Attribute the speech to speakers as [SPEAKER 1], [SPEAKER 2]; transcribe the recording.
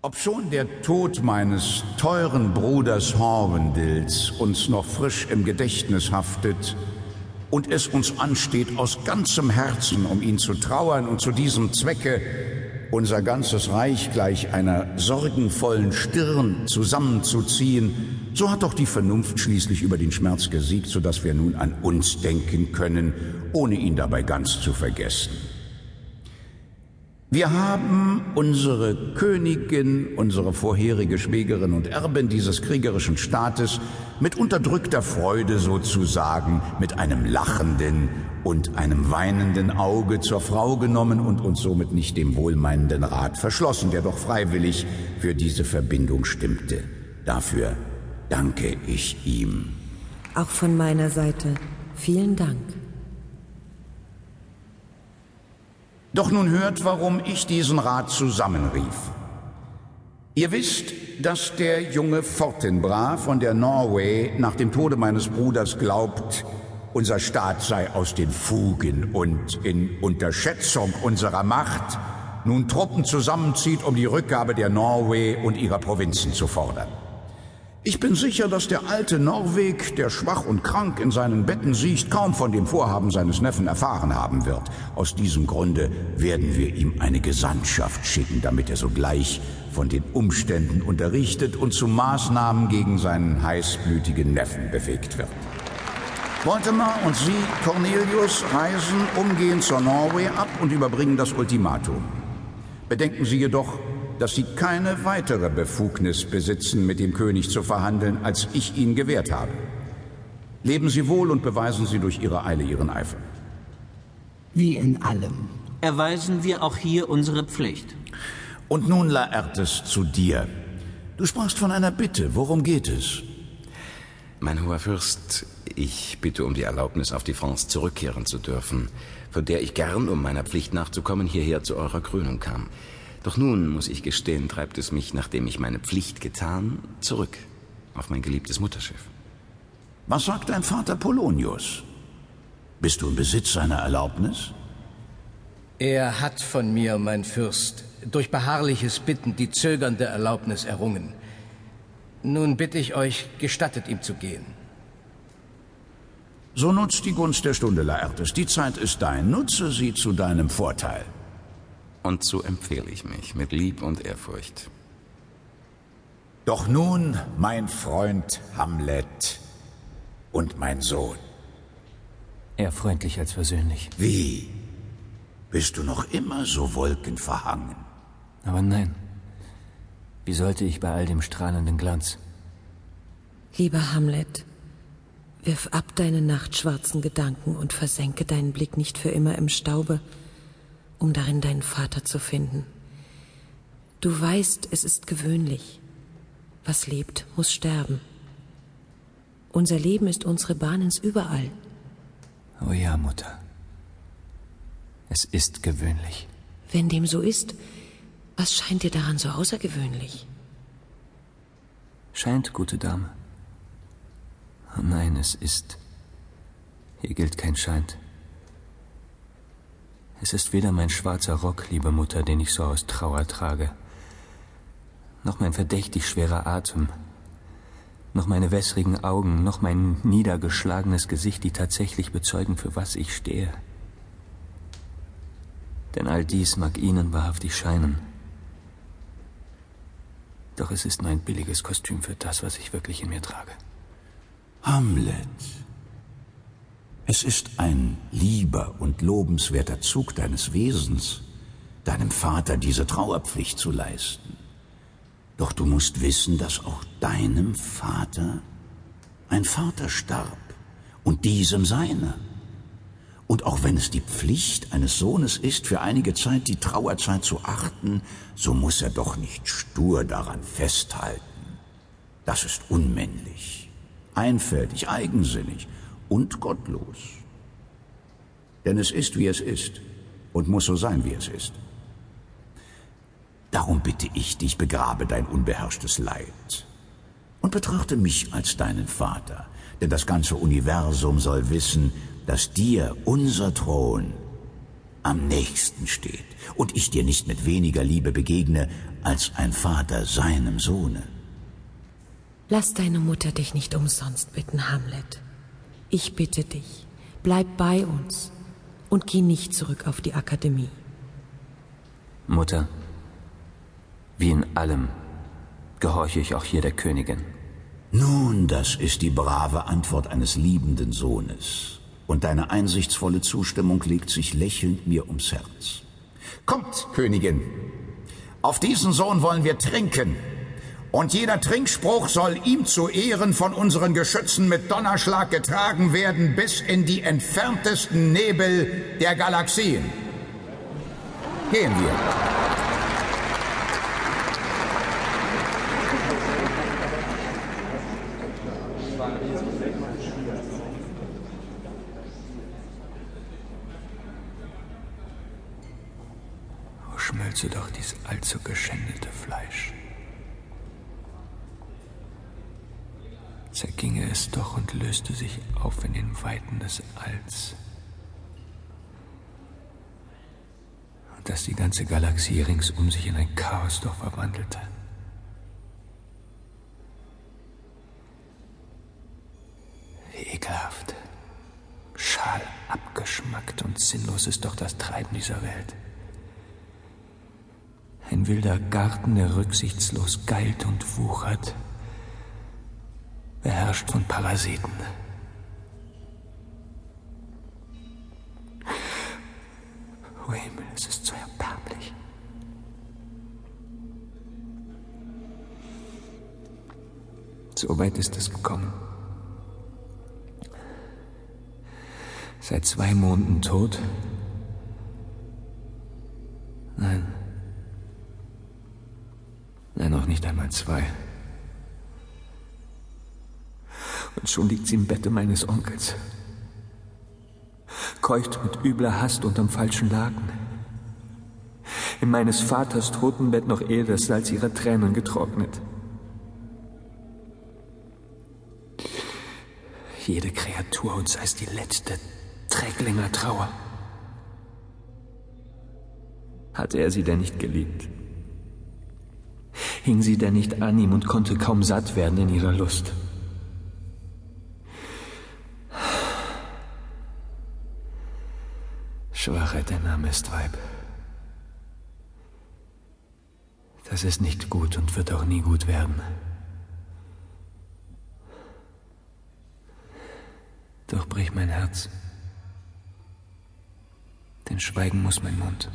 [SPEAKER 1] Obschon der Tod meines teuren Bruders Horvendils uns noch frisch im Gedächtnis haftet und es uns ansteht, aus ganzem Herzen um ihn zu trauern und zu diesem Zwecke unser ganzes Reich gleich einer sorgenvollen Stirn zusammenzuziehen, so hat doch die Vernunft schließlich über den Schmerz gesiegt, so dass wir nun an uns denken können, ohne ihn dabei ganz zu vergessen. Wir haben unsere Königin, unsere vorherige Schwägerin und Erbin dieses kriegerischen Staates mit unterdrückter Freude sozusagen, mit einem lachenden und einem weinenden Auge zur Frau genommen und uns somit nicht dem wohlmeinenden Rat verschlossen, der doch freiwillig für diese Verbindung stimmte. Dafür danke ich ihm.
[SPEAKER 2] Auch von meiner Seite vielen Dank.
[SPEAKER 1] Doch nun hört, warum ich diesen Rat zusammenrief. Ihr wisst, dass der junge Fortinbras von der Norway nach dem Tode meines Bruders glaubt, unser Staat sei aus den Fugen und in Unterschätzung unserer Macht nun Truppen zusammenzieht, um die Rückgabe der Norway und ihrer Provinzen zu fordern. Ich bin sicher, dass der alte Norweg, der schwach und krank in seinen Betten siecht, kaum von dem Vorhaben seines Neffen erfahren haben wird. Aus diesem Grunde werden wir ihm eine Gesandtschaft schicken, damit er sogleich von den Umständen unterrichtet und zu Maßnahmen gegen seinen heißblütigen Neffen bewegt wird. Voltemar und Sie, Cornelius, reisen umgehend zur Norway ab und überbringen das Ultimatum. Bedenken Sie jedoch, dass Sie keine weitere Befugnis besitzen, mit dem König zu verhandeln, als ich Ihnen gewährt habe. Leben Sie wohl und beweisen Sie durch Ihre Eile Ihren Eifer.
[SPEAKER 3] Wie in allem.
[SPEAKER 4] Erweisen wir auch hier unsere Pflicht.
[SPEAKER 1] Und nun, Laertes, zu dir. Du sprachst von einer Bitte. Worum geht es?
[SPEAKER 5] Mein hoher Fürst, ich bitte um die Erlaubnis, auf die France zurückkehren zu dürfen, von der ich gern, um meiner Pflicht nachzukommen, hierher zu eurer Krönung kam. Doch nun, muss ich gestehen, treibt es mich, nachdem ich meine Pflicht getan, zurück auf mein geliebtes Mutterschiff.
[SPEAKER 1] Was sagt dein Vater Polonius? Bist du im Besitz seiner Erlaubnis?
[SPEAKER 6] Er hat von mir, mein Fürst, durch beharrliches Bitten die zögernde Erlaubnis errungen. Nun bitte ich euch, gestattet ihm zu gehen.
[SPEAKER 1] So nutzt die Gunst der Stunde, Laertes. Die Zeit ist dein. Nutze sie zu deinem Vorteil.
[SPEAKER 5] Und so empfehle ich mich mit Lieb und Ehrfurcht.
[SPEAKER 1] Doch nun, mein Freund Hamlet und mein Sohn.
[SPEAKER 7] Eher freundlich als versöhnlich.
[SPEAKER 1] Wie? Bist du noch immer so wolkenverhangen?
[SPEAKER 7] Aber nein. Wie sollte ich bei all dem strahlenden Glanz?
[SPEAKER 2] Lieber Hamlet, wirf ab deine nachtschwarzen Gedanken und versenke deinen Blick nicht für immer im Staube, um darin deinen Vater zu finden. Du weißt, es ist gewöhnlich. Was lebt, muss sterben. Unser Leben ist unsere Bahnens überall.
[SPEAKER 7] Oh ja, Mutter. Es ist gewöhnlich.
[SPEAKER 2] Wenn dem so ist, was scheint dir daran so außergewöhnlich?
[SPEAKER 7] Scheint, gute Dame. Oh nein, es ist. Hier gilt kein Scheint. Es ist weder mein schwarzer Rock, liebe Mutter, den ich so aus Trauer trage, noch mein verdächtig schwerer Atem, noch meine wässrigen Augen, noch mein niedergeschlagenes Gesicht, die tatsächlich bezeugen, für was ich stehe. Denn all dies mag Ihnen wahrhaftig scheinen. Doch es ist nur ein billiges Kostüm für das, was ich wirklich in mir trage.
[SPEAKER 1] Hamlet. Es ist ein lieber und lobenswerter Zug deines Wesens, deinem Vater diese Trauerpflicht zu leisten. Doch du musst wissen, dass auch deinem Vater ein Vater starb und diesem seiner. Und auch wenn es die Pflicht eines Sohnes ist, für einige Zeit die Trauerzeit zu achten, so muss er doch nicht stur daran festhalten. Das ist unmännlich, einfältig, eigensinnig und gottlos. Denn es ist, wie es ist und muss so sein, wie es ist. Darum bitte ich dich, begrabe dein unbeherrschtes Leid und betrachte mich als deinen Vater, denn das ganze Universum soll wissen, dass dir unser Thron am nächsten steht und ich dir nicht mit weniger Liebe begegne als ein Vater seinem Sohne.
[SPEAKER 2] Lass deine Mutter dich nicht umsonst bitten, Hamlet. Ich bitte dich, bleib bei uns und geh nicht zurück auf die Akademie.
[SPEAKER 7] Mutter, wie in allem gehorche ich auch hier der Königin.
[SPEAKER 1] Nun, das ist die brave Antwort eines liebenden Sohnes. Und deine einsichtsvolle Zustimmung legt sich lächelnd mir ums Herz. Kommt, Königin, auf diesen Sohn wollen wir trinken. Und jeder Trinkspruch soll ihm zu Ehren von unseren Geschützen mit Donnerschlag getragen werden bis in die entferntesten Nebel der Galaxien. Gehen wir.
[SPEAKER 7] Schmölze doch dies allzu geschändete Fleisch. Zerginge es doch und löste sich auf in den Weiten des Alls. Und dass die ganze Galaxie ringsum sich in ein Chaos doch verwandelte. Ekelhaft. Schal abgeschmackt und sinnlos ist doch das Treiben dieser Welt. Ein wilder Garten, der rücksichtslos geilt und wuchert, beherrscht von Parasiten. O Himmel, es ist so erbärmlich. So weit ist es gekommen. Seit zwei Monaten tot? Nein. Nein, noch nicht einmal zwei. Und schon liegt sie im Bette meines Onkels. Keucht mit übler Hast unterm falschen Laken. In meines Vaters Totenbett noch ehe das Salz ihrer Tränen getrocknet. Jede Kreatur, und sei es die letzte, Träglinger Trauer. Hatte er sie denn nicht geliebt? Hing sie denn nicht an ihm und konnte kaum satt werden in ihrer Lust? Schwachheit, der Name ist Weib. Das ist nicht gut und wird auch nie gut werden. Doch bricht mein Herz. Denn schweigen muss mein Mund.